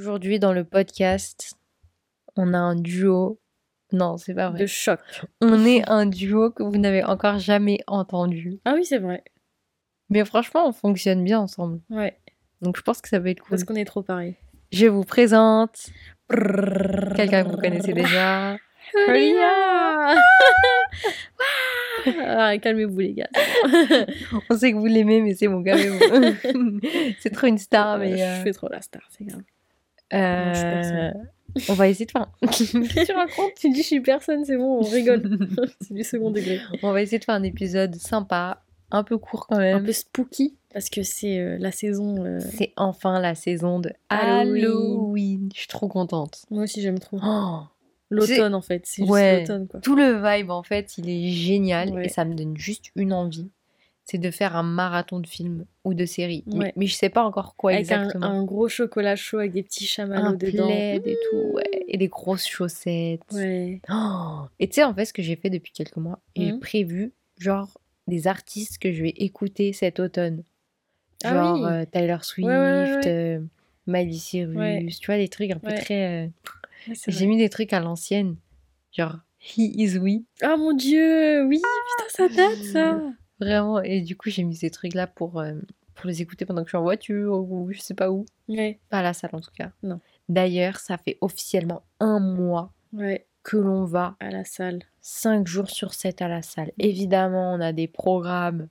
Aujourd'hui, dans le podcast, on a un duo. Non, c'est pas vrai. De choc. On est un duo que vous n'avez encore jamais entendu. Ah oui, c'est vrai. Mais franchement, on fonctionne bien ensemble. Ouais. Donc je pense que ça va être cool. Parce qu'on est trop pareil. Je vous présente quelqu'un que vous connaissez déjà. Ria ah, Calmez-vous, les gars. On sait que vous l'aimez, mais c'est bon, calmez-vous. c'est trop une star, mais. Je euh, fais trop la star, c'est grave. Euh, Non, on va essayer de faire. Qu'est-ce que tu racontes Tu dis je suis personne, c'est bon, on rigole. c'est du second degré. on va essayer de faire un épisode sympa, un peu court quand Un même. peu spooky, parce que c'est euh, la saison. euh, C'est enfin la saison de Halloween. Halloween. Je suis trop contente. Moi aussi, j'aime trop. Oh, L'automne, en fait. C'est Ouais. l'automne, quoi. tout le vibe, en fait, il est génial Ouais. et ça me donne juste une envie. C'est de faire un marathon de films ou de séries. Mais- Ouais. Mais, je sais pas encore quoi Avec un, exactement. un gros chocolat chaud avec des petits chamallows un dedans. plaid et tout, ouais. Et des grosses chaussettes. Ouais. Oh et tu sais, en fait, ce que j'ai fait depuis quelques mois, j'ai Mhm. prévu, genre, des artistes que je vais écouter cet automne. Ah Genre oui. euh, Tyler Swift, ouais, euh, Miley Cyrus, tu vois, des trucs un peu très... euh, J'ai mis des trucs à l'ancienne, genre He Is We, Ah mon dieu, oui, putain, ça date ça. vraiment. Et du coup, j'ai mis ces trucs-là pour, euh, pour les écouter pendant que je suis en voiture ou je sais pas où. Ouais, Pas à la salle en tout cas. Non. D'ailleurs, ça fait officiellement un mois ouais, que l'on va à la salle. 5 jours sur 7 à la salle. Évidemment, on a des programmes.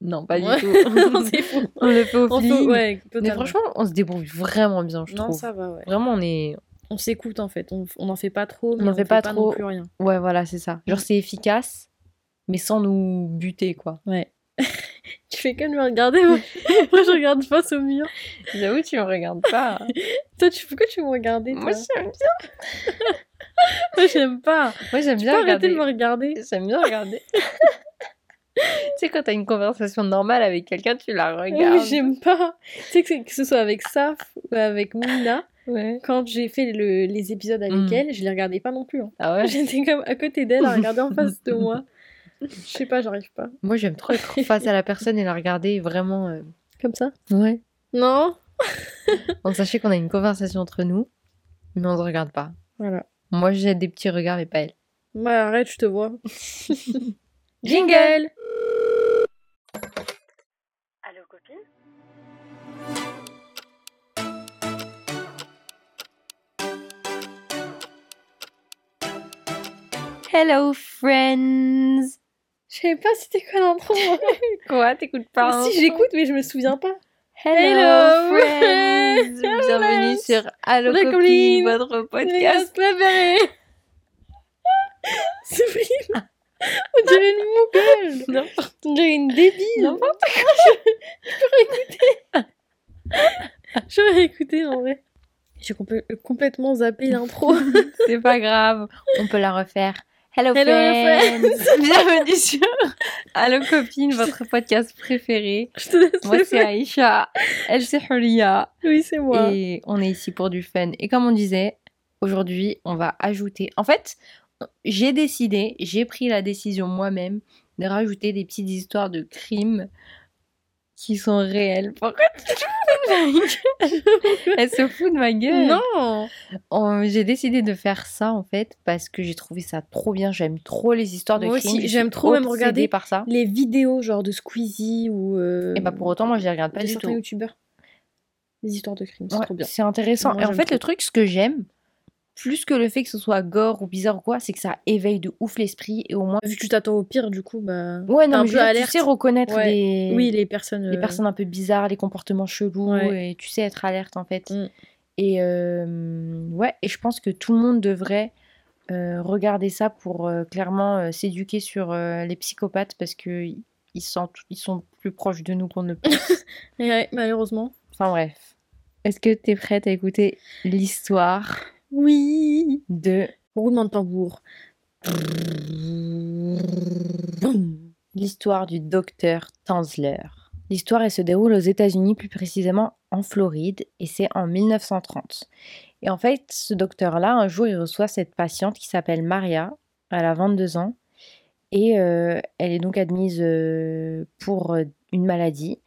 Non, pas Ouais. du tout. fou. on le fait au On feeling. peut, ouais, Mais franchement, on se débrouille vraiment bien, je non, trouve. ça va, ouais. Vraiment, on est. On s'écoute en fait, on on n'en fait pas trop, mais n'en on fait fait pas pas trop. non plus rien. Ouais, voilà, c'est ça. Genre, c'est efficace, mais sans nous buter, quoi. Ouais. tu fais que de me regarder, moi, moi je regarde face au mur. J'avoue, tu me regardes pas. Toi, tu... pourquoi tu me regardais toi Moi, j'aime bien. Moi, j'aime pas. Moi, j'aime bien peux arrêter regarder. de me regarder J'aime bien regarder. tu sais, quand t'as une conversation normale avec quelqu'un, tu la Oui, regardes. j'aime pas. Tu sais que, que ce soit avec Saf ou avec Mouna, Ouais. quand j'ai fait le- les épisodes avec Mm. elle, je les regardais pas non plus. hein. Ah ouais? J'étais comme à côté d'elle à regarder en face de moi. Je sais pas, j'arrive pas. Moi, j'aime trop être face à la personne et la regarder vraiment. euh, Comme ça? Ouais. Non? Donc, sachez qu'on a une conversation entre nous, mais on se regarde pas. Voilà. Moi, j'ai des petits regards, mais pas elle. Bah arrête, je te vois. Jingle Allô copine? Hello, friends Je sais pas c'était quoi l'intro. moi. Quoi, t'écoutes pas si j'écoute, mais je me souviens pas. Hello, Hello, friends Bienvenue sur Allo Copine, copine. votre podcast. gars préférés. C'est vrai. On dirait une mougueule. N'importe On dirait une débile. n'importe J'aurais écouté en vrai. J'ai compl- complètement zappé l'intro. C'est pas grave, on peut la refaire. Hello, Hello, friends. Bienvenue sur Allo Copine, votre podcast préféré. Je te laisse Moi, c'est. Aïcha. Elle, c'est Huria. Oui, c'est moi. Et on est ici pour du fun. Et comme on disait, aujourd'hui, on va ajouter. En fait, j'ai décidé, j'ai pris la décision moi-même de rajouter des petites histoires de crimes qui sont réels. Pourquoi tu de ma gueule Elle se fout de ma gueule. Non On- J'ai décidé de faire ça en fait parce que j'ai trouvé ça trop bien. J'aime trop les histoires de Moi crimes. aussi, j'aime trop même regarder par ça. Les vidéos genre de Squeezie ou. Euh, Et bah pour autant, moi je les regarde pas du tout. youtubeurs. Les histoires de crimes, c'est Ouais, trop bien. C'est intéressant. Moi, et en fait, trop. le truc, ce que j'aime, plus que le fait que ce soit gore ou bizarre ou quoi, c'est que ça éveille de ouf l'esprit et au moins. Vu que tu t'attends au pire, du coup, bah. Ouais, t'es non, un mais je peu veux dire, tu sais reconnaître Ouais. les... Oui, les personnes. les euh, personnes un peu bizarres, les comportements chelous, Ouais. et tu sais être alerte en fait. Mm. Et euh, ouais, et je pense que tout le monde devrait euh, regarder ça pour euh, clairement euh, s'éduquer sur euh, les psychopathes parce que ils sont, ils sont plus proches de nous qu'on ne le pense. Ouais, malheureusement. enfin bref. Est-ce que tu es prête à écouter l'histoire Oui de Roulement de tambour. l'histoire du docteur Tanzler. L'histoire se déroule aux États-Unis, plus précisément en Floride, et c'est en 1930. Et en fait, ce docteur-là, un jour, il reçoit cette patiente qui s'appelle Maria, elle a 22 ans, et euh, elle est donc admise euh, pour euh, une maladie.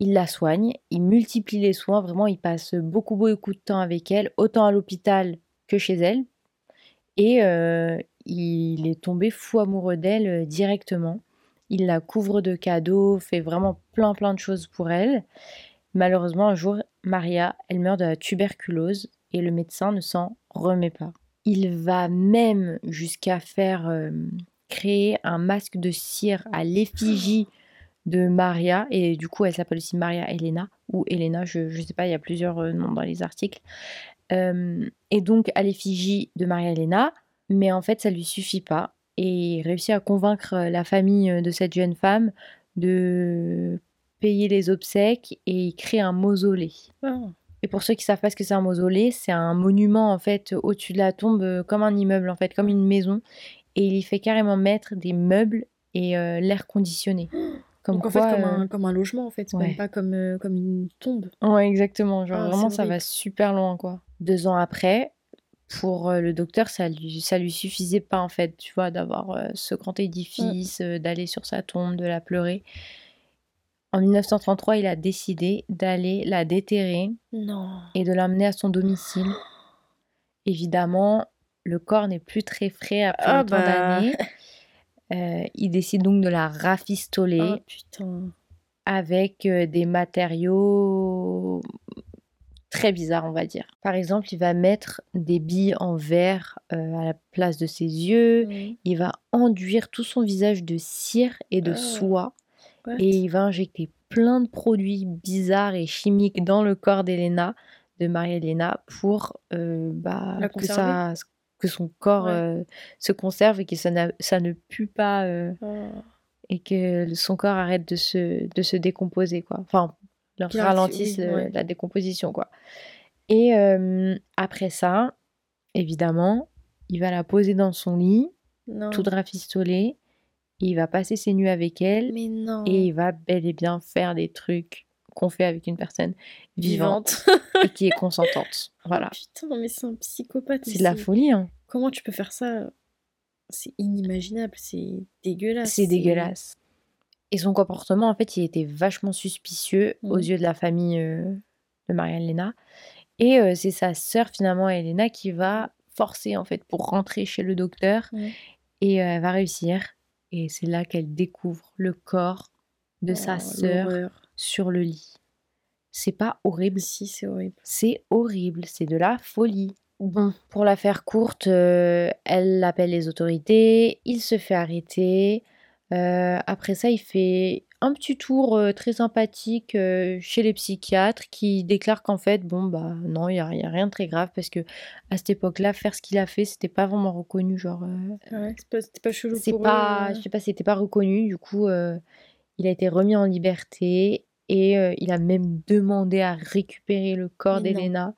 Il la soigne, il multiplie les soins, vraiment, il passe beaucoup, beaucoup de temps avec elle, autant à l'hôpital que chez elle. Et euh, il est tombé fou amoureux d'elle euh, directement. Il la couvre de cadeaux, fait vraiment plein, plein de choses pour elle. Malheureusement, un jour, Maria, elle meurt de la tuberculose et le médecin ne s'en remet pas. Il va même jusqu'à faire euh, créer un masque de cire à l'effigie de Maria, et du coup elle s'appelle aussi Maria Elena, ou Elena, je ne sais pas, il y a plusieurs euh, noms dans les articles. Euh, et donc à l'effigie de Maria Elena, mais en fait ça lui suffit pas, et il réussit à convaincre la famille de cette jeune femme de payer les obsèques, et il crée un mausolée. Ah. Et pour ceux qui savent pas ce que c'est un mausolée, c'est un monument en fait au-dessus de la tombe, euh, comme un immeuble en fait, comme une maison. Et il y fait carrément mettre des meubles et euh, l'air conditionné. Comme Donc en quoi, fait, comme, euh, un, comme un logement, en fait. C'est ouais. même pas comme, euh, comme une tombe. Ouais, exactement. Genre Ah, vraiment, ça va super loin, quoi. Deux ans après, pour euh, le docteur, ça lui, ça lui suffisait pas, en fait, tu vois, d'avoir euh, ce grand édifice, euh, d'aller sur sa tombe, de la pleurer. En 1933, il a décidé d'aller la déterrer Non. et de l'emmener à son domicile. Évidemment, le corps n'est plus très frais après Ah autant bah. d'années. Euh, il décide donc de la rafistoler putain. avec euh, des matériaux très bizarres, on va dire. Par exemple, il va mettre des billes en verre euh, à la place de ses yeux. Il va enduire tout son visage de cire et de Ah. soie. What? Et il va injecter plein de produits bizarres et chimiques dans le corps d'Elena, de Marie-Elena, pour euh, bah, que, ça, que son corps Ouais. euh, se conserve et que ça, ça ne pue pas euh, Ah. et que son corps arrête de se, de se décomposer. Quoi. Enfin, le Puis ralentisse oui, le- ouais. la décomposition. Quoi. Et euh, après ça, évidemment, il va la poser dans son lit, Non. toute rafistolée. Il va passer ses nuits avec elle Mais non. et il va bel et bien faire des trucs qu'on fait avec une personne vivante, Vivante. et qui est consentante. Voilà. Putain, mais c'est un psychopathe. C'est de la folie, hein. Comment tu peux faire ça? C'est inimaginable, c'est dégueulasse. C'est dégueulasse. Et son comportement, en fait, il était vachement suspicieux aux Mhm. yeux de la famille euh, de Maria-Elena. Et euh, c'est sa sœur, finalement, Elena, qui va forcer, en fait, pour rentrer chez le docteur. Mhm. Et euh, elle va réussir. Et c'est là qu'elle découvre le corps de sa Oh, sœur l'horreur. Sur le lit. C'est pas horrible Si, c'est horrible. C'est horrible, c'est de la folie. Bon, pour la faire courte, euh, elle appelle les autorités, il se fait arrêter. Euh, après ça, il fait un petit tour euh, très sympathique chez les psychiatres qui déclarent qu'en fait, bon, bah non, il n'y a, rien de très grave parce que à cette époque-là, faire ce qu'il a fait, c'était pas vraiment reconnu. Genre, Ah Ouais, c'est pas, c'était pas chelou c'est pour pas, eux. je sais pas, c'était pas reconnu. Du coup, il a été remis en liberté et euh, il a même demandé à récupérer le corps d'Elena.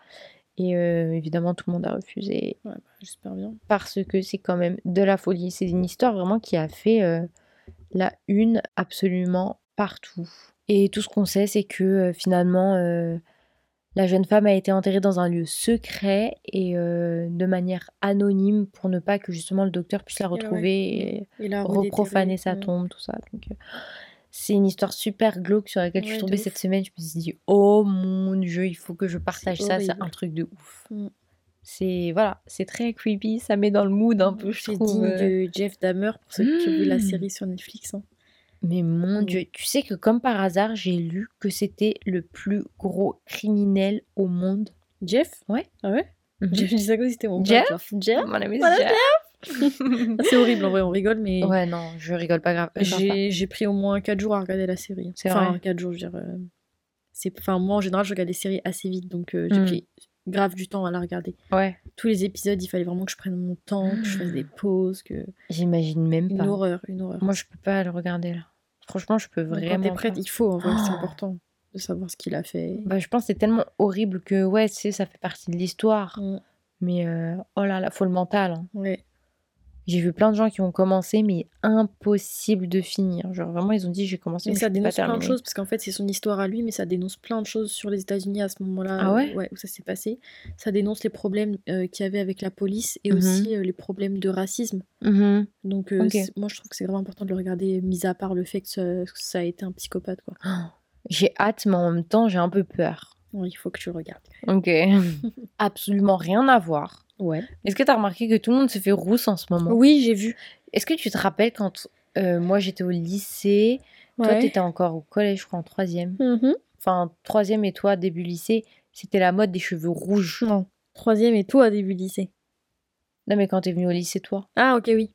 Et euh, évidemment, tout le monde a refusé Ouais, bah, j'espère bien. parce que c'est quand même de la folie. C'est une histoire vraiment qui a fait euh, la une absolument partout. Et tout ce qu'on sait, c'est que euh, finalement, la jeune femme a été enterrée dans un lieu secret et de manière anonyme pour ne pas que justement le docteur puisse la ouais. retrouver et reprofaner sa tombe, tout ça. Donc, c'est une histoire super glauque sur laquelle je suis tombée cette semaine. Je me suis dit, oh mon dieu, il faut que je partage ça. C'est un truc de ouf. Mm. C'est voilà, c'est très creepy. Ça met dans le mood un peu, je trouve. digne euh. de Jeff Dahmer pour ceux qui ont vu la Mm. série sur Netflix. hein. Mais mon Mm. dieu, tu sais que comme par hasard, j'ai lu que c'était le plus gros criminel au monde. Jeff? Ouais. Ah ouais? Mhm. Jeff, je disais que c'était mon Jeff? genre, Jeff? Mon ami Voilà, Jeff. C'est horrible, en vrai, on rigole, mais Ouais, non, je rigole pas grave. J'ai pris au moins 4 jours à regarder la série. C'est enfin, vrai 4 jours, je veux dire. euh, c'est- Enfin, moi, en général, je regarde des séries assez vite, donc euh, j'ai Mm. pris grave du temps à la regarder. Ouais, Tous les épisodes, il fallait vraiment que je prenne mon temps, que je fasse des pauses, que... j'imagine même Une pas. horreur, une horreur. Moi, je peux pas le regarder là. Franchement, je peux quand vraiment. t'es prête, pas. il faut, en vrai, c'est Oh. important de savoir ce qu'il a fait. Bah, je pense que c'est tellement horrible que, ouais, tu sais, ça fait partie de l'histoire. Mm. Mais, euh, oh là là, faut le mental. hein. Ouais. J'ai vu plein de gens qui ont commencé, mais impossible de finir. Genre, vraiment, ils ont dit, j'ai commencé, Mais mais, ça pas dénonce plein de choses, parce qu'en fait, c'est son histoire à lui, mais ça dénonce plein de choses sur les États-Unis à ce moment-là. Ah ouais Où ça s'est passé. Ça dénonce les problèmes euh, qu'il y avait avec la police et Mhm. aussi euh, les problèmes de racisme. Mhm. Donc, euh, moi, je trouve que c'est vraiment important de le regarder, mis à part le fait que ça, que ça a été un psychopathe, quoi. Oh, J'ai hâte, mais en même temps, j'ai un peu peur. Il faut que tu regardes. Ok. Absolument rien à voir. Ouais. Est-ce que tu as remarqué que tout le monde se fait rousse en ce moment? Oui, j'ai vu. Est-ce que tu te rappelles quand euh, moi j'étais au lycée, toi Ouais. tu étais encore au collège, je crois, en troisième? Mhm. Enfin, troisième et toi, début lycée, c'était la mode des cheveux rouges. Non. Troisième et toi, début lycée. Non, mais quand t'es venu au lycée, toi, Ah, ok, oui.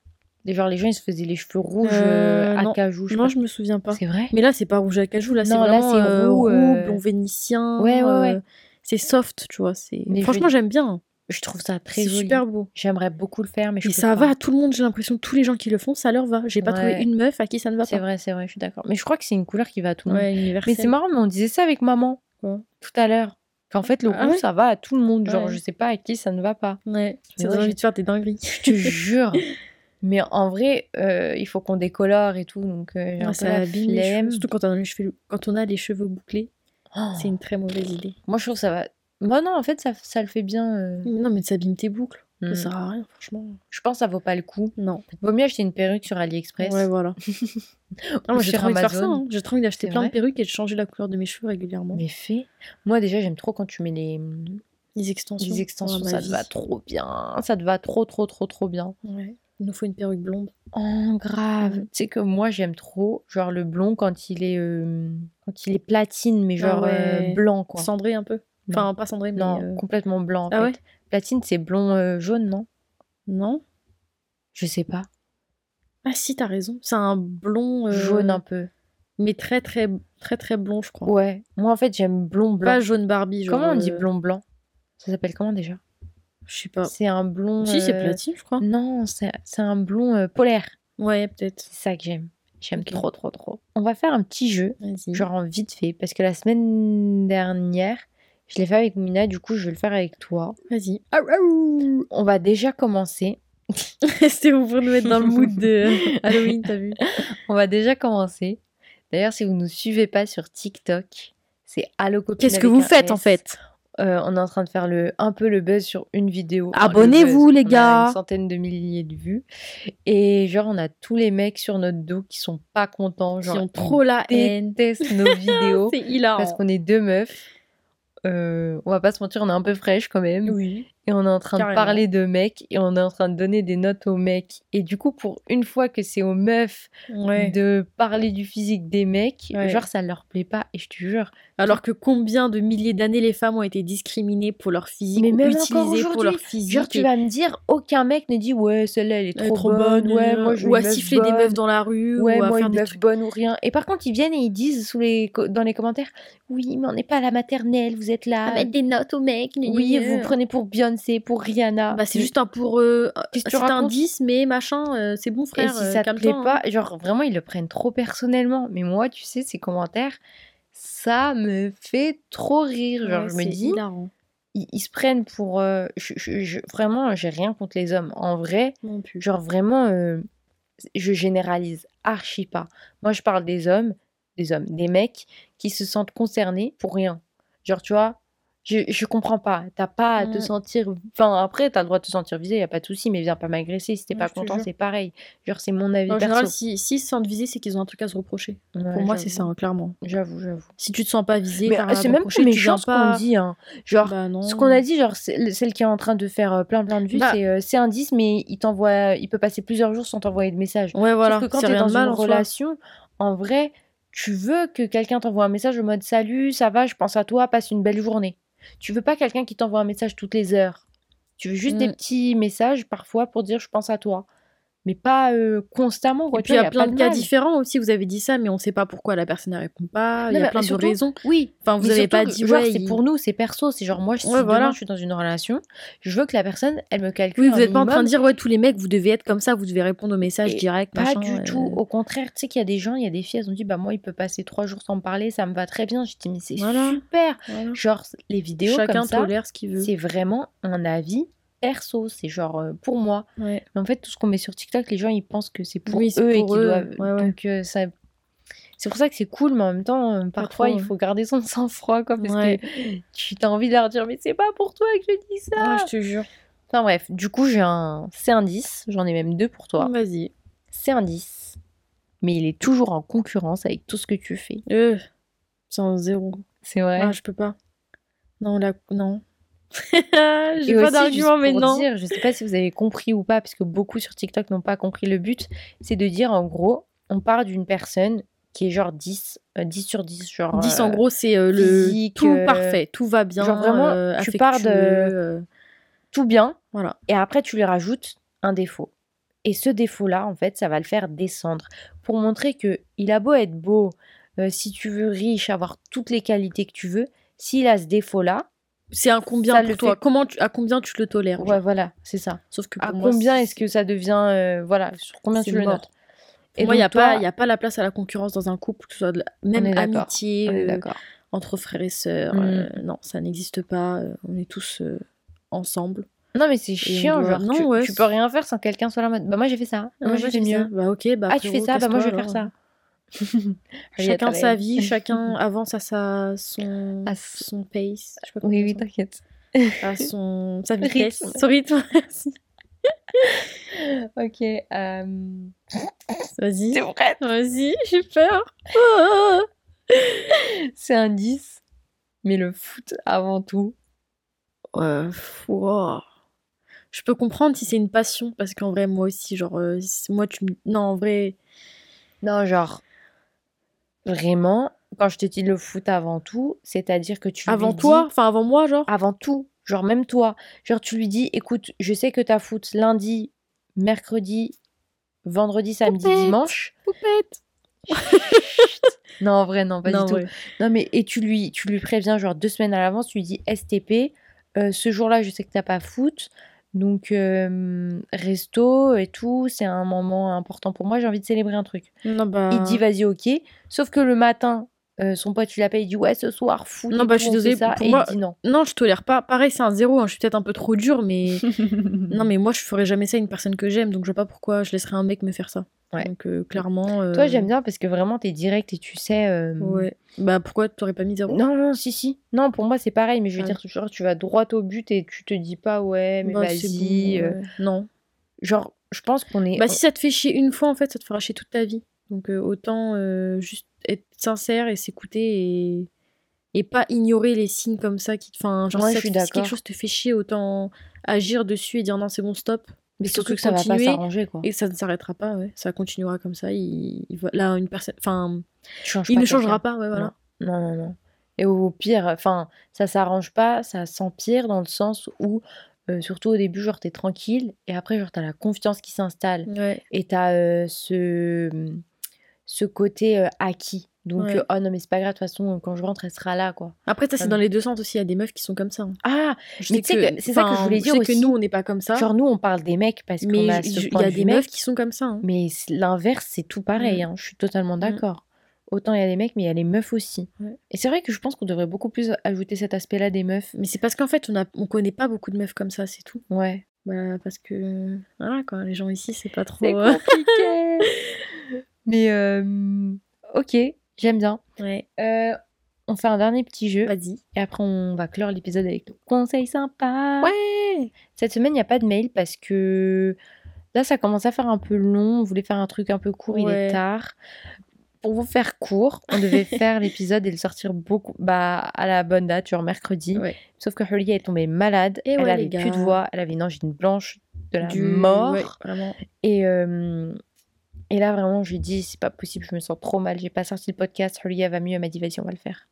genre les gens ils se faisaient les cheveux rouges Euh, euh, à non. cajou. je Non, je me souviens pas. C'est vrai? Mais là, c'est pas rouge à cajou, là, c'est Non, là, c'est euh, roux, roux, euh, blond vénitien. Ouais, ouais, ouais. C'est soft, tu vois. C'est... Mais Franchement, j'aime bien. Je trouve ça très C'est joli. super beau. J'aimerais beaucoup le faire, mais je Et ça pas. va à tout le monde, j'ai l'impression. Tous les gens qui le font, ça leur va. J'ai pas trouvé une meuf à qui ça ne va C'est pas. vrai, c'est vrai, je suis d'accord. Mais je crois que c'est une couleur qui va à tout le monde. Mais c'est marrant, mais on disait ça avec maman tout à l'heure. Qu'en fait, le Ah rouge, ça va à tout le monde. Genre, je sais pas à qui ça ne va pas. Ouais. C'est C'est vrai, envie de faire tes dingueries. Je te jure. Mais en vrai, euh, il faut qu'on décolore et tout. Donc, euh, un peu ça la flemme. Surtout quand on, a les cheveux... quand on a les cheveux bouclés. Oh. C'est une très mauvaise idée. Moi, je trouve que ça va. Moi, non, en fait, ça, ça le fait bien. euh. Non, mais ça abîme tes boucles. Mm. Ça sert à rien, franchement. Je pense que ça vaut pas le coup. Non. Vaut mieux acheter une perruque sur AliExpress. Ouais, voilà. Ah, moi, j'ai sur trop envie de faire ça. Amazon. hein. J'ai trop envie d'acheter C'est plein vrai de perruques et de changer la couleur de mes cheveux régulièrement. Mais fais. Moi, déjà, j'aime trop quand tu mets les, Les extensions. les extensions. Oh, ma ça te vie. va trop bien. Ça te va trop, trop, trop, trop bien. Ouais. Il nous faut une perruque blonde. Oh, grave. Mm. Tu sais que moi, j'aime trop, genre, le blond quand il est, euh, quand il est platine, mais Ah genre euh, ouais. blanc, quoi. Cendré un peu. Non. Enfin, pas cendré, mais. Non, euh, complètement blanc, en Ah fait. Platine, c'est blond euh, jaune, non? Non. Je sais pas. Ah, si, t'as raison. C'est un blond. euh, Jaune un peu. Mais très, très, très, très blond, je crois. Ouais. Moi, en fait, j'aime blond blanc. Pas jaune Barbie. Genre, Comment on dit blond blanc? Ça s'appelle comment déjà? Je sais pas. C'est un blond. Si, c'est platine, je crois. Non, c'est un blond polaire. Ouais, peut-être. C'est ça que j'aime. J'aime trop, trop, trop. On va faire un petit jeu, genre en vite fait, parce que la semaine dernière, je l'ai fait avec Mina, du coup, je vais le faire avec toi. Vas-y. On va déjà commencer. C'était pour nous mettre dans le mood de Halloween, t'as vu On va déjà commencer. D'ailleurs, si vous nous suivez pas sur TikTok, c'est Allo Qu'est-ce que vous faites en fait Euh, on est en train de faire le, un peu le buzz sur une vidéo. Le Abonnez-vous, les On a gars. une centaine de milliers de vues. Et genre, on a tous les mecs sur notre dos qui sont pas contents. Qui ont trop la ils haine. détestent nos vidéos. C'est hilarant. parce qu'on est deux meufs. Euh, on va pas se mentir, on est un peu fraîche quand même. Oui. Et on est en train Carrément. de parler de mecs et on est en train de donner des notes aux mecs. Et du coup, pour une fois que c'est aux meufs Ouais. de parler du physique des mecs, Ouais. genre ça leur plaît pas. Et je te jure, Alors que combien de milliers d'années les femmes ont été discriminées pour leur physique Mais ou même utilisées pour leur physique genre tu vas me dire, aucun mec ne dit ouais celle-là elle est Elle est trop, bonne, ouais moi je ou à siffler des meufs dans la rue Ouais, ou à moi faire une des meuf trucs. bonne ou rien. Et par contre, ils viennent et ils disent sous les dans les commentaires Oui, mais on n'est pas à la maternelle, vous êtes là. À mettre des notes aux mecs. oui, vous prenez pour Beyoncé, pour Rihanna. Bah, c'est juste un pour. euh, c'est un racontes 10, mais machin, euh, c'est bon Et frère. si euh, ça te plaît hein. pas, genre vraiment, ils le prennent trop personnellement. Mais moi, tu sais, ces commentaires, ça me fait trop rire. Genre, Ouais, je me c'est dis, ils, ils se prennent pour. euh, je- je- je- vraiment, j'ai rien contre les hommes. En vrai, Non plus. genre vraiment, je généralise archi pas. Moi, je parle des hommes, des hommes, des mecs qui se sentent concernés pour rien. Genre, tu vois, je, je comprends pas. T'as pas à te Mm. sentir. Enfin, après, t'as le droit de te sentir visé, y a pas de souci, mais viens pas m'agresser. Si t'es pas content, c'est pareil. Genre, c'est mon avis En général, perso. si- s'ils se sentent visés, c'est qu'ils ont un truc à se reprocher. Ouais, Pour moi, c'est ça, hein, clairement. J'avoue, j'avoue. Si tu te sens pas visé, euh, c'est même tu méchant ce qu'on pas. dit. Hein. Genre, Bah ce qu'on a dit, genre, celle qui est en train de faire euh, plein plein de vues, Bah. c'est euh, un 10, mais il t'envoie, il peut passer plusieurs jours sans t'envoyer de message. Ouais, voilà. Sauf que quand t'es dans mal une en relation, en vrai, tu veux que quelqu'un t'envoie un message en mode salut, ça va, je pense à toi, passe une belle journée. Tu veux pas quelqu'un qui t'envoie un message toutes les heures. Tu veux juste des Mm. petits messages parfois pour dire je pense à toi. Mais pas euh, constamment. Quoi. Et Tu puis il y a plein de cas mal. différents aussi. Vous avez dit ça, mais on sait pas pourquoi la personne ne répond pas. Il y a plein surtout- de raisons. Oui, Enfin, vous mais avez surtout pas dit genre, ouais. c'est il- pour nous, c'est perso. C'est genre, moi, Ouais, voilà. je suis dans une relation, je veux que la personne, elle me calcule. Oui, vous êtes pas en train de dire ouais tous les mecs vous devez être comme ça, vous devez répondre aux messages directs. Pas machin, du euh, tout. Au contraire, tu sais qu'il y a des gens, il y a des filles, elles ont dit, bah moi, il peut passer trois jours sans me parler, ça me va très bien. J'ai dit, mais c'est Voilà. super. voilà. Genre, les vidéos Chacun comme ça, tolère ce qu'il veut. c'est vraiment un avis perso. C'est genre euh, pour moi. Ouais. Mais en fait, tout ce qu'on met sur TikTok, les gens, ils pensent que c'est pour Oui, eux et qu'ils doivent. Ouais, ouais. Donc, euh, ça. C'est pour ça que c'est cool, mais en même temps, euh, parfois, il faut garder son sang-froid, quoi, parce que tu as envie de leur dire, mais c'est pas pour toi que je dis ça. Je te jure. Enfin bref, du coup, j'ai un. C'est un 10, j'en ai même deux pour toi. Vas-y. C'est un 10, mais il est toujours en concurrence avec tout ce que tu fais. Euh, C'est un zéro. C'est vrai. Ah, je peux pas. Non, là, non. J'ai pas d'argument, non. dire, je sais pas si vous avez compris ou pas, parce que beaucoup sur TikTok n'ont pas compris le but, c'est de dire en gros, on part d'une personne qui est genre 10, euh, 10 sur 10, genre. 10 en euh, gros, c'est euh, le tout euh, parfait, tout va bien. genre vraiment, tu pars de- tout bien, voilà. et après tu lui rajoutes un défaut. Et ce défaut-là, en fait, ça va le faire descendre pour montrer que il a beau être beau, si tu veux riche, avoir toutes les qualités que tu veux, s'il a ce défaut-là, C'est un combien Ça pour toi fait- Comment tu, À combien tu le tolères genre ouais, voilà, c'est ça. Sauf que pour À moi, combien est-ce que ça devient, euh, voilà, sur combien tu le notes Pour moi, il n'y a, toi, pas- y a pas la place à la concurrence dans un couple, que ce soit de la- même amitié, euh, entre frères et sœurs. Mm. euh, non, ça n'existe pas. on est tous ensemble. Non, mais c'est chiant, doit- genre, non, tu, ouais, tu peux rien faire sans quelqu'un soit là mode, bah moi j'ai fait ça, moi j'ai fait ça. mieux. Bah ok, bah ah, tu fais ça, bah moi je vais faire ça. Chacun sa vie, chacun avance à sa, son, À s- son pace. Je sais pas comment Oui, oui, t'inquiète. À son, sa Rythme. vitesse. Son rythme. Ok, euh... Vas-y. Vas-y, j'ai peur. C'est un 10, mais le foot avant tout. Wow. Je peux comprendre si c'est une passion, parce qu'en vrai, moi aussi, genre, euh, moi, tu me... Non, en vrai, Non, genre, vraiment, quand je te dis le foot avant tout, c'est-à-dire que tu avant lui toi, dis- enfin, avant moi, genre? avant tout, genre même toi, genre tu lui dis, écoute, je sais que t'as foot lundi, mercredi, vendredi, samedi, Poupette. dimanche. Poupette. Non, en vrai, non, pas non, du tout. Non, mais et tu lui, tu lui préviens genre deux semaines à l'avance, tu lui dis STP, euh, ce jour-là, je sais que t'as pas foot, donc euh, resto et tout, c'est un moment important pour moi, j'ai envie de célébrer un truc. Non, bah... Il dit vas-y, ok, sauf que le matin, euh, son pote, il l'appelle, il dit ouais, ce soir, foot. Non, bah, tout, je suis désolée, ça, pour et moi- il dit non. Non, je tolère pas. Pareil, c'est un zéro, hein, je suis peut-être un peu trop dure, mais... non, mais moi, je ferais jamais ça à une personne que j'aime, donc je vois pas pourquoi je laisserais un mec me faire ça. Ouais. Donc, euh, clairement... euh, Toi, j'aime bien parce que vraiment, t'es direct et tu sais. euh, Ouais. Bah, pourquoi t'aurais pas mis zéro? Non, non, si, si. Non, pour moi, c'est pareil, mais je veux Ah dire, genre, tu vas droit au but et tu te dis pas, ouais, mais Bah, vas-y. bon, ouais. Non. Genre, je pense qu'on est. Bah, si ça te fait chier une fois, en fait, ça te fera chier toute ta vie. Donc, autant juste être sincère et s'écouter et... et pas ignorer les signes comme ça qui te. Enfin, genre, Ouais, si, je suis quelque chose te fait chier, autant agir dessus et dire non, c'est bon, stop. Mais surtout que ça va pas s'arranger, quoi. Et ça ne s'arrêtera pas, ouais. Ça continuera comme ça. Il, il va... Là, une personne. Enfin, il ne changera pas, ouais, voilà. Non, non, non. Et au pire, enfin, ça s'arrange pas, ça s'empire dans le sens où, euh, surtout au début, genre, t'es tranquille et après, genre, t'as la confiance qui s'installe Ouais. et t'as euh, ce, ce côté euh, acquis. Donc, Ouais. euh, oh non, mais c'est pas grave, de toute façon, quand je rentre, elle sera là, quoi. Après, ça, c'est dans les deux sens aussi. Il y a des meufs qui sont comme ça. hein. Ah, Je Mais sais tu sais que c'est ça que je voulais dire sais aussi. que nous, on n'est pas comme ça. genre, nous, on parle des mecs parce qu'on a je- ce il y a de des meufs qui sont comme ça. hein. mais l'inverse, c'est tout pareil, hein, je suis totalement Mm. d'accord. Autant il y a les mecs, mais il y a les meufs aussi. Ouais. Et c'est vrai que je pense qu'on devrait beaucoup plus ajouter cet aspect-là des meufs. Mais c'est parce qu'en fait, on a, on connaît pas beaucoup de meufs comme ça, c'est tout. Ouais. Bah, parce que voilà quoi, les gens ici, c'est pas trop. C'est euh, compliqué. mais euh, ok, j'aime bien. Ouais, Euh, on fait un dernier petit jeu vas-y. et après on va clore l'épisode avec nos conseils sympas. Ouais. Cette semaine, il n'y a pas de mail parce que là, ça commence à faire un peu long. On voulait faire un truc un peu court, il est tard. Pour vous faire court, on devait faire l'épisode et le sortir beaucoup bah, à la bonne date, genre mercredi. Ouais. Sauf que Julia est tombée malade. Et elle ouais, avait les plus de voix. Elle avait une angine blanche de la Du- mort. vraiment. Et, euh, et là, vraiment, je lui dit, c'est pas possible, je me sens trop mal. J'ai pas sorti le podcast. Julia va mieux. Elle m'a dit, vas-y, on va le faire.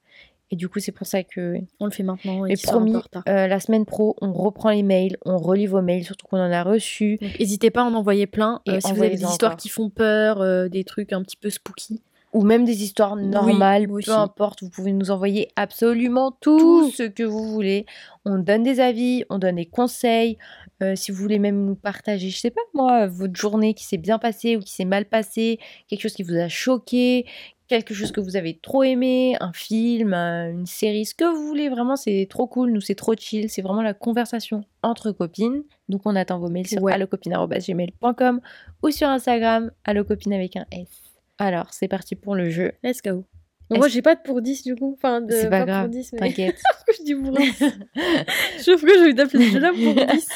Et du coup, c'est pour ça que On le fait maintenant. Et et promis, euh, la semaine pro, on reprend les mails, on relit vos mails, surtout qu'on en a reçu. N'hésitez pas à en envoyer plein. Et euh, si vous avez des histoires encore. qui font peur, euh, des trucs un petit peu spooky. Ou même des histoires normales, peu importe, vous pouvez nous envoyer absolument tout, Tout. ce que vous voulez. On donne des avis, on donne des conseils. Euh, si vous voulez même nous partager, je sais pas moi, votre journée qui s'est bien passée ou qui s'est mal passée, quelque chose qui vous a choqué, quelque chose que vous avez trop aimé, un film, un- une série, ce que vous voulez, vraiment c'est trop cool, nous c'est trop chill, c'est vraiment la conversation entre copines. Donc on attend vos mails sur Ouais. allocopine.gmail.com ou sur Instagram, allocopine avec un S. Alors c'est parti pour le jeu, Let's go. Moi, j'ai pas de pour 10 du coup. Enfin, de, C'est pas pour grave, 10, mais. t'inquiète. Je dis pour 10 Je sais pourquoi j'ai eu d'appeler déjà pour 10.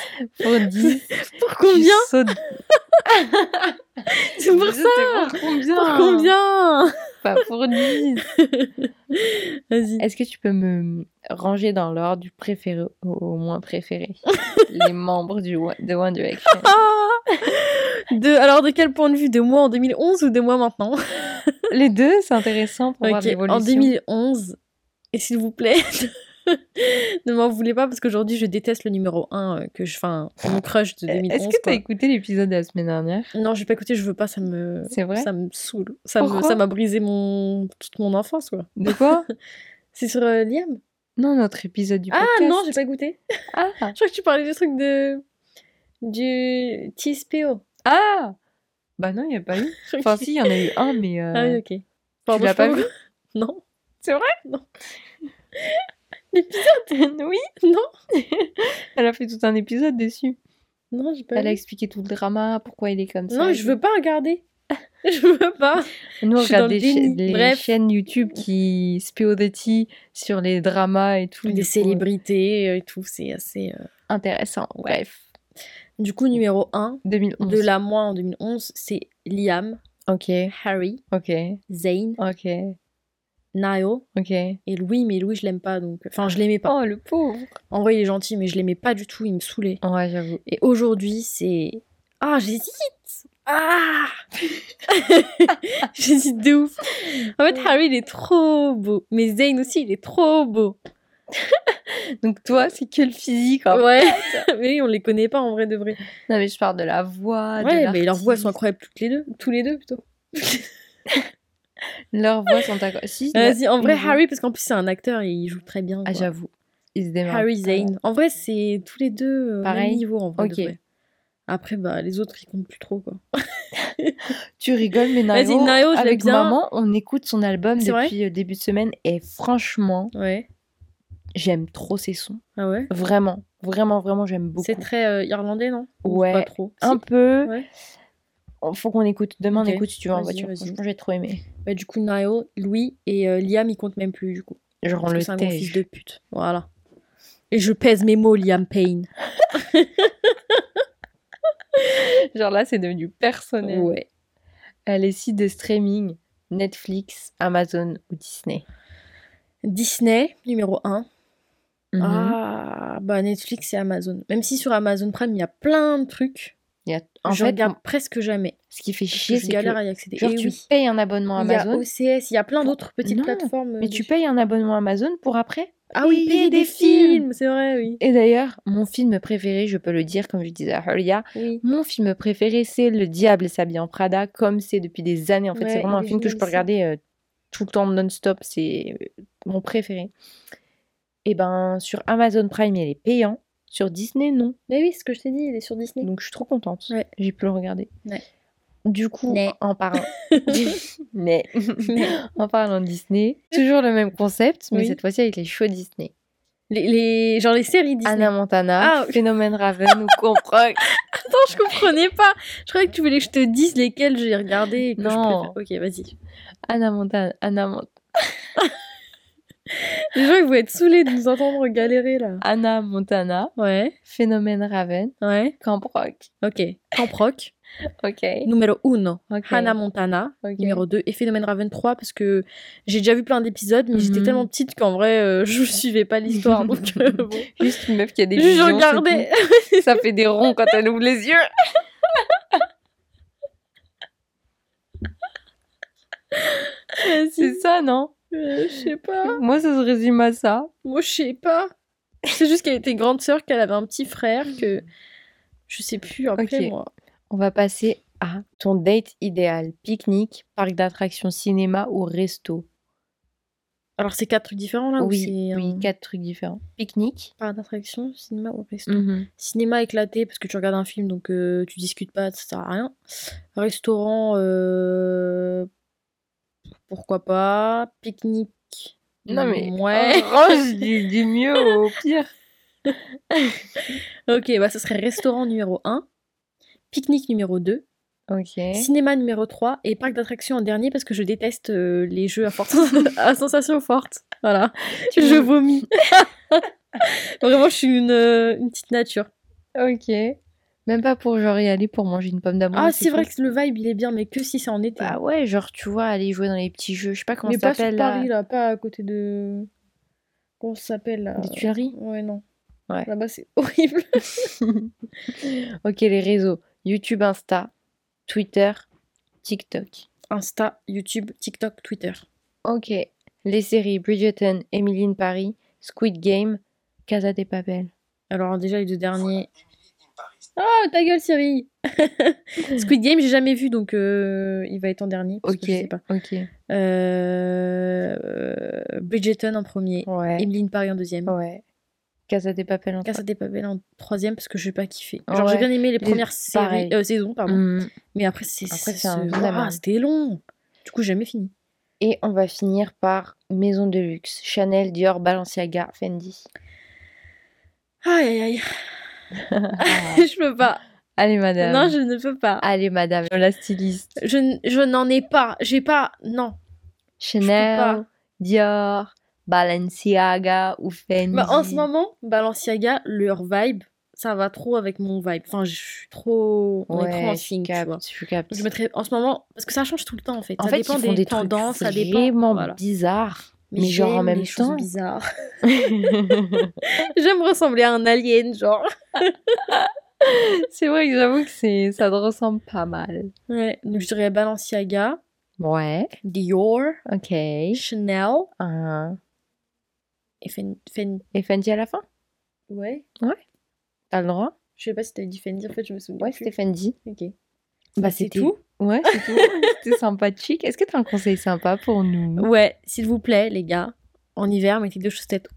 pour 10. Pour combien tu sautes- C'est pour Je ça pour combien Pour combien pas pour 10. Vas-y. Est-ce que tu peux me ranger dans l'ordre du préféré au moins préféré? Les membres du de One Direction. Ah de, alors, de quel point de vue? De moi en 2011 ou de moi maintenant? Les deux, c'est intéressant pour voir Ok, l'évolution. En 2011, et s'il vous plaît, ne m'en voulez pas parce qu'aujourd'hui je déteste le numéro 1 euh, que je, enfin, mon crush de 2011. Est-ce que tu as quoi. écouté l'épisode de la semaine dernière? Non, j'ai pas écouté, je veux pas, ça me, C'est vrai? ça me saoule. Ça me- Pourquoi? ça m'a brisé mon, toute mon enfance, quoi. De quoi? C'est sur euh, Liam Non, notre épisode du Ah podcast. non, j'ai pas écouté. Ah, Je crois que tu parlais du truc de. Du TSPO. ah Bah non, il n'y a pas eu. Enfin, si, il y en a eu un, mais... euh, Ah oui, ok. l'as je pas sais vu? Non. C'est vrai? Non. oui, Non. elle a fait tout un épisode dessus. Non, j'ai pas Elle a expliqué tout le drama, pourquoi il est comme ça. Non, je veux pas regarder. je veux pas. Nous, on regarde le des, cha- les Bref. chaînes YouTube qui tea sur les dramas et tout. Coup, célébrités et tout, c'est assez. euh, Intéressant, bref. Du coup, numéro 1 2011. de la moi en 2011, c'est Liam, Ok, Harry, ok, Zayn, ok, Niall ok. et Louis, mais Louis, je l'aime pas donc. Enfin, je l'aimais pas. Oh, le pauvre En vrai, il est gentil, mais je l'aimais pas du tout, il me saoulait. Ouais, j'avoue. Et aujourd'hui, c'est. Ah, j'hésite Ah J'hésite de ouf. En fait, Harry, il est trop beau. Mais Zayn aussi, il est trop beau. Donc toi, c'est que le physique. hein. Ouais. mais oui, on les connaît pas en vrai de vrai. Non, mais je parle de la voix. de Ouais, mais leurs voix sont incroyables toutes les deux. Tous les deux, plutôt. Leurs voix sont incroyables. Si, Vas-y, en vrai, une voix. Harry, parce qu'en plus, c'est un acteur et il joue très bien. Ah, j'avoue. Se. Harry Zayn. En vrai, c'est tous les deux euh, au Pareil même niveau en vrai. de vrai. Après, bah, les autres, ils comptent plus trop, quoi. Tu rigoles, mais Vas-y, Nayo, avec bien. maman, on écoute son album vrai depuis euh, début de semaine et franchement, Ouais. J'aime trop ses sons. Ah ouais? Vraiment, vraiment, vraiment, j'aime beaucoup. C'est très euh, irlandais, non? Ou Ouais, Pas trop? Un peu. Ouais. Oh, Faut qu'on écoute. Demain, on écoute si tu veux en voiture. Franchement, j'ai trop aimé. Bah, du coup, Niall, Louis et euh, Liam, ils comptent même plus, du coup. Je rends le c'est un gros fils de pute. Voilà. Et je pèse mes mots, Liam Payne. Genre là, c'est devenu personnel. Ouais. Euh, les sites de streaming, Netflix, Amazon ou Disney? Disney, numéro 1. Mhm. Ah, bah Netflix et Amazon. Même si sur Amazon Prime, il y a plein de trucs. Il y a... En je fait, regarde presque jamais. ce qui fait chier, c'est galère que à y accéder. genre, Et tu oui. payes un abonnement Il y a Amazon, OCS, il y a plein d'autres petites Non, plateformes. mais tu dessus. payes un abonnement Amazon pour après Ah oui, payer des films, c'est vrai, oui. Et d'ailleurs, mon film préféré, je peux le dire, comme je disais à Huria, Oui. mon film préféré, c'est Le Diable s'habille en Prada, comme c'est depuis des années. En fait, c'est vraiment un film que je peux regarder euh, tout le temps non-stop. C'est euh, mon préféré. Et ben, sur Amazon Prime, il est payant. Sur Disney, non. Mais oui, ce que je t'ai dit, il est sur Disney. Donc, je suis trop contente. Ouais. J'ai pu le regarder. Ouais. Du coup, Mais. en parlant... mais... en parlant de Disney, toujours le même concept, mais Oui. cette fois-ci avec les shows Disney. Les, les- genre les séries Disney. Anna Montana, Ah, Phénomène Raven ou Comprog. Attends, je comprenais pas. Je croyais que tu voulais que je te dise lesquels j'ai regardé et que je Non. Ok, vas-y. Anna Montana, Anna, Mon- Les gens, ils vont être saoulés de nous entendre galérer là. Anna Montana, Ouais, Phénomène Raven, ouais. Camp Rock. Ok. Camp Rock. Ok. numéro 1. ok. Hannah Montana. Ok. Numéro 2. Et Phénomène Raven 3 parce que j'ai déjà vu plein d'épisodes, mais j'étais Mhm. tellement petite qu'en vrai, euh, je suivais pas l'histoire. donc, euh, bon. Juste une meuf qui a des Juste, visions. je regardais. Ça fait des ronds quand elle ouvre les yeux. C'est ça, non? Je sais pas. Moi, ça se résume à ça. Moi, je sais pas. C'est juste qu'elle était grande sœur, qu'elle avait un petit frère, que je sais plus après moi. On va passer à ton date idéal. Pique-nique, parc d'attractions, cinéma ou resto? Alors, c'est quatre trucs différents là ou oui, c'est oui, quatre trucs différents. Pique-nique? parc d'attraction, cinéma ou resto? Mhm. Cinéma éclaté parce que tu regardes un film donc euh, tu discutes pas, ça sert à rien. Restaurant, euh, pourquoi pas. Pique-nique. Non mais Ouais. on range du, du mieux au pire. ok, bah ce serait restaurant numéro 1, pique-nique numéro 2, Ok. cinéma numéro 3 et parc d'attractions en dernier parce que je déteste euh, les jeux à, forte... à sensations fortes. Voilà. Tu je vomis. Vraiment, je suis une, euh, une petite nature. Ok. Même pas pour genre y aller pour manger une pomme d'amour. Ah, c'est vrai que le vibe, il est bien, mais que si c'est en été. Bah ouais, genre tu vois, aller jouer dans les petits jeux, je sais pas comment mais ça pas sur s'appelle Paris, là. là, pas à côté de... Comment ça s'appelle, là? Des Tuileries? Ouais, non. Ouais. Là-bas, c'est horrible. ok, les réseaux. YouTube, Insta, Twitter, TikTok. Insta, YouTube, TikTok, Twitter. Ok. Les séries Bridgerton, Emily in Paris, Squid Game, Casa de Papel. Alors, déjà, les deux derniers... Ah, ta gueule, Siri Squid Game, j'ai jamais vu, donc euh, il va être en dernier. Parce Ok, que je sais pas. ok. Euh, Bridgerton en premier. Ouais. Emily in Paris en deuxième. Ouais. Casa de Papel en Casa de Papel en troisième parce que je vais pas kiffer. Genre, j'ai bien aimé les premières séries, euh, saisons, pardon. Mm. Mais après, c'est Après, un mal. C'était long. Du coup, jamais fini. Et on va finir par Maison de luxe. Chanel, Dior, Balenciaga, Fendi. Aïe, aïe, aïe. je peux pas. Allez, madame. Non, je ne peux pas. Allez, madame, la styliste. Je, je n'en ai pas. J'ai pas. Non. Chanel. Dior, Balenciaga ou Fendi. Bah, en ce moment, Balenciaga, leur vibe, ça va trop avec mon vibe. Enfin, je suis trop. On est trop en ouais, je sync, tu vois. capte, je capte. Je mettrais en ce moment. Parce que ça change tout le temps, en fait. En ça fait, dépend ils font des, des tendances, trucs ça dépend. vraiment Voilà. bizarres. Mais, genre en même les temps. bizarres. J'aime ressembler à un alien, genre. c'est vrai que j'avoue que c'est ça te ressemble pas mal. Ouais, donc je dirais Balenciaga, Ouais, Dior, ok. Chanel Un- et Fen... Fen- Et Fendi à la fin? Ouais. T'as le droit? Je sais pas si t'avais dit Fendi, en fait, je me souviens Ouais, plus. c'était Fendi. Ok. Bah, c'est c'était tout? Ouais, c'est tout. C'était sympathique. Est-ce que t'as un conseil sympa pour nous? Ouais, s'il vous plaît, les gars, en hiver, mettez deux chaussettes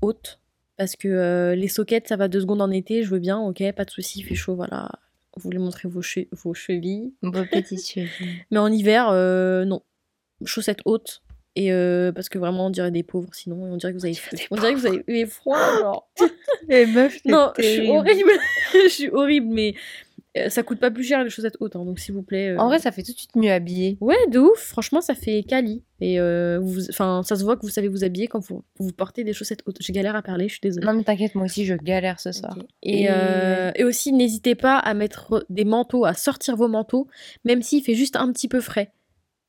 hautes. Parce que euh, les soquettes, ça va deux secondes en été, je veux bien, ok, pas de souci, il fait chaud, voilà. Vous voulez montrer vos, che- vos chevilles? Vos petites chevilles. Mais en hiver, euh, non. Chaussettes hautes. Et euh, parce que vraiment, on dirait des pauvres sinon. Et on dirait que vous avez, on dirait que vous avez eu froid, genre. Les meufs, c'est Non, je suis horrible. je suis horrible, mais ça coûte pas plus cher les chaussettes hautes, hein, donc s'il vous plaît. euh, En vrai, ça fait tout de suite mieux habillé. Ouais, de ouf. Franchement, ça fait quali. Et euh, vous, enfin, ça se voit que vous savez vous habiller quand vous, vous portez des chaussettes hautes. J'ai galère à parler, je suis désolée. Non, mais t'inquiète, moi aussi, je galère ce soir. Et, Et- euh, et aussi, n'hésitez pas à mettre des manteaux, à sortir vos manteaux, même s'il fait juste un petit peu frais.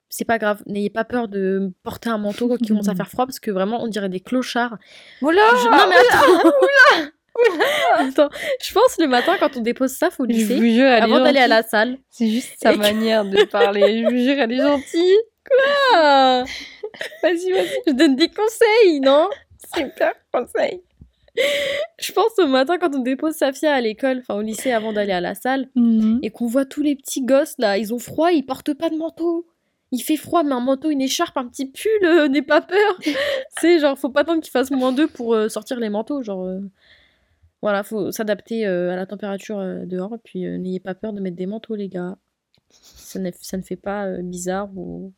C'est pas grave, n'ayez pas peur de porter un manteau quand il commence à faire froid parce que vraiment on dirait des clochards. Oula Je- Non mais attends, Attends, je pense le matin quand on dépose ça, Je lycée jure, avant d'aller à la salle. C'est juste sa que- manière de parler. Je vous jure, elle est gentille. Ah, Vas-y, vas-y. je donne des conseils, non? Super conseil. Je pense au matin quand on dépose Safia à l'école, enfin au lycée avant d'aller à la salle, et qu'on voit tous les petits gosses là, ils ont froid, ils portent pas de manteau. Il fait froid, mais un manteau, une écharpe, un petit pull, euh, n'aie pas peur. C'est genre, faut pas attendre qu'il fasse moins 2 pour euh, sortir les manteaux. Genre, euh, voilà, faut s'adapter euh, à la température euh, dehors. Et puis, euh, n'ayez pas peur de mettre des manteaux, les gars. Ça ne, ça ne fait pas bizarre ou.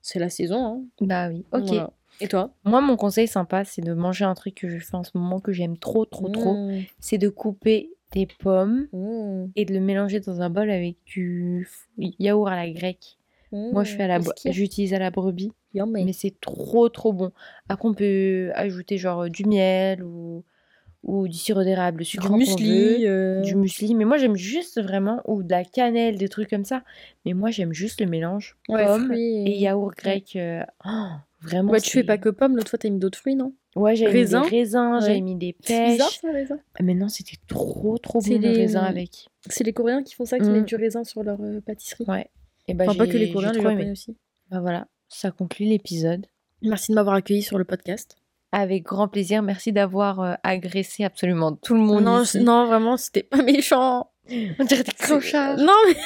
C'est la saison, hein. Bah oui, ok. Voilà. Et toi? Moi, mon conseil sympa, c'est de manger un truc que je fais en ce moment que j'aime trop, trop, trop. Mmh. C'est de couper des pommes Mmh. et de le mélanger dans un bol avec du yaourt à la grecque. Moi, je fais à la, Mmh. j'utilise à la brebis, mais c'est trop, trop bon. Après, on peut ajouter genre du miel ou, ou du sirop d'érable, le sucre du muesli. veut, euh, du muesli. Mais moi, j'aime juste vraiment, ou de la cannelle, des trucs comme ça. Mais moi, j'aime juste le mélange ouais, fruits et yaourt grec. euh, oh, vraiment. Ouais, tu fais pas que pommes, l'autre fois t'as mis d'autres fruits, non? Ouais, j'avais mis des raisins, Ouais. j'avais mis des C'est bizarre pêches. ça, raisin Ah, Mais non, c'était trop, trop bon le raisin avec. C'est les Coréens qui font ça, qui Mm. mettent du raisin sur leur euh, pâtisserie. Ouais. Et bah, Enfin, pas que les Coréens, les. Japonais aussi. Bah voilà, ça conclut l'épisode. Merci de m'avoir accueilli sur le podcast. Avec grand plaisir, merci d'avoir euh, agressé absolument tout le monde non, ici. non, vraiment, c'était pas méchant. On dirait des clochards. Non, mais.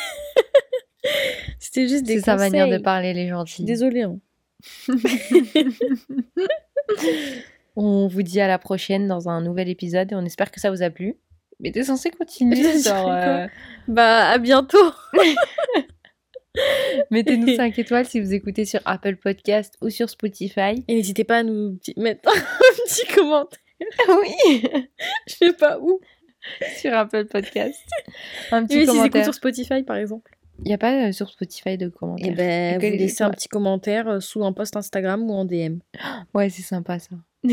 c'était juste des C'est sa manière de parler, les gentils. désolée. hein. On vous dit à la prochaine dans un nouvel épisode et on espère que ça vous a plu. Mais t'es censé continuer, genre... euh, Bah, à bientôt. Mettez-nous 5 étoiles si vous écoutez sur Apple Podcast ou sur Spotify. Et n'hésitez pas à nous mettre un petit commentaire. oui Je sais pas où. Sur Apple Podcast. Un petit si vous écoutez commentaire. sur Spotify, par exemple. Il n'y a pas euh, sur Spotify de commentaires. Et ben, vous laissez un petit commentaire euh, sous un post Instagram ou en DM. Ouais, c'est sympa ça.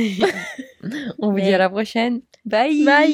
on vous dit à la prochaine. Bye Bye